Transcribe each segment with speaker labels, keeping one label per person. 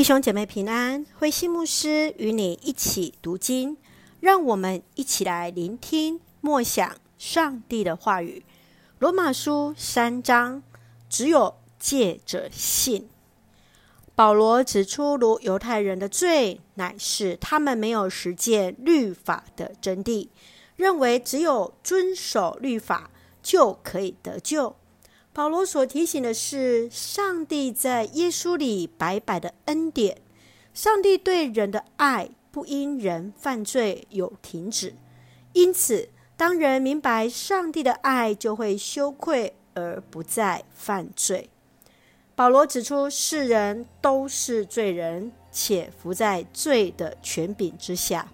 Speaker 1: 弟兄姐妹平安，慧馨牧师与你一起读经，让我们一起来聆听默想上帝的话语。罗马书三章，只有借着信。保罗指出，如犹太人的罪，乃是他们没有实践律法的真谛，认为只有遵守律法就可以得救。保罗所提醒的是，上帝在耶稣里白白的恩典。上帝对人的爱不因人犯罪有停止，因此，当人明白上帝的爱，就会羞愧而不再犯罪。保罗指出，世人都是罪人，且伏在罪的权柄之下。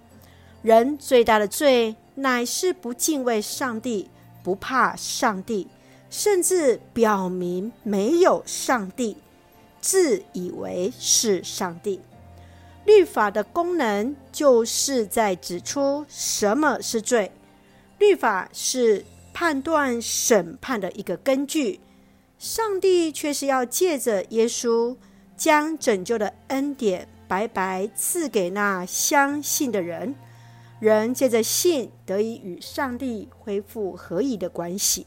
Speaker 1: 人最大的罪，乃是不敬畏上帝，不怕上帝。甚至表明没有上帝，自以为是上帝。律法的功能就是在指出什么是罪。律法是判断审判的一个根据。上帝却是要借着耶稣，将拯救的恩典白白赐给那相信的人。人借着信得以与上帝恢复合一的关系。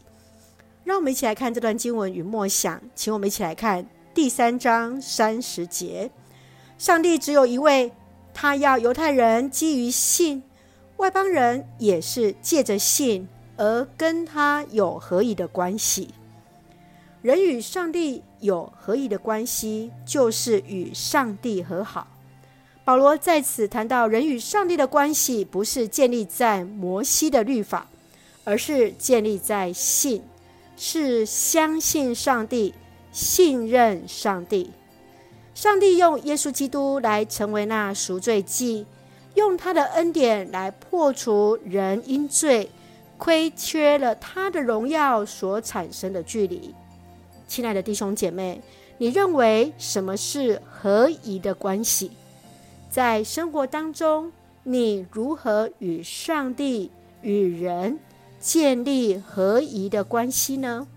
Speaker 1: 让我们一起来看这段经文与默想，请我们一起来看第三章三十节。上帝只有一位，他要犹太人基于信，外邦人也是借着信而跟他有合一的关系。人与上帝有合一的关系，就是与上帝和好。保罗在此谈到，人与上帝的关系不是建立在摩西的律法，而是建立在信。是相信上帝，信任上帝。上帝用耶稣基督来成为那赎罪祭，用他的恩典来破除人因罪亏缺了他的荣耀所产生的距离。亲爱的弟兄姐妹，你认为什么是合宜的关系？在生活当中，你如何与上帝、与人？建立合宜的关系呢？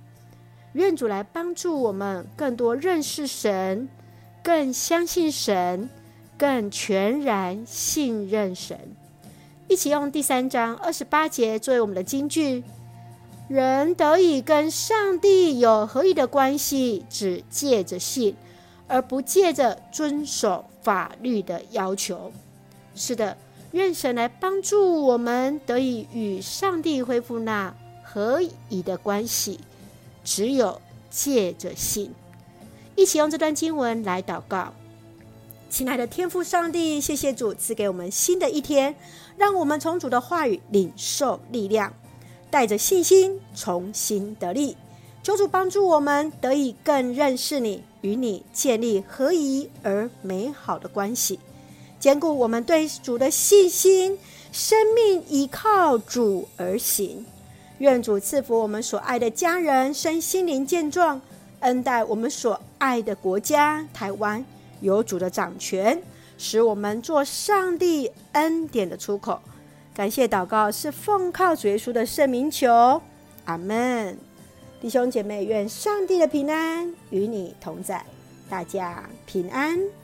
Speaker 1: 愿主来帮助我们更多认识神，更相信神，更全然信任神。一起用第三章二十八节作为我们的金句：人得以跟上帝有合一的关系，只借着信，而不借着遵守法律的要求。是的。愿神来帮助我们得以与上帝恢复那合一的关系，只有借着信。一起用这段经文来祷告，亲爱的天父上帝，谢谢主赐给我们新的一天，让我们从主的话语领受力量，带着信心重新得力。求主帮助我们得以更认识你，与你建立合宜而美好的关系。坚固我们对主的信心，生命依靠主而行。愿主赐福我们所爱的家人，身心灵健壮，恩待我们所爱的国家台湾，有主的掌权，使我们做上帝恩典的出口。感谢祷告是奉靠主耶稣的圣名求，阿门。弟兄姐妹，愿上帝的平安与你同在，大家平安。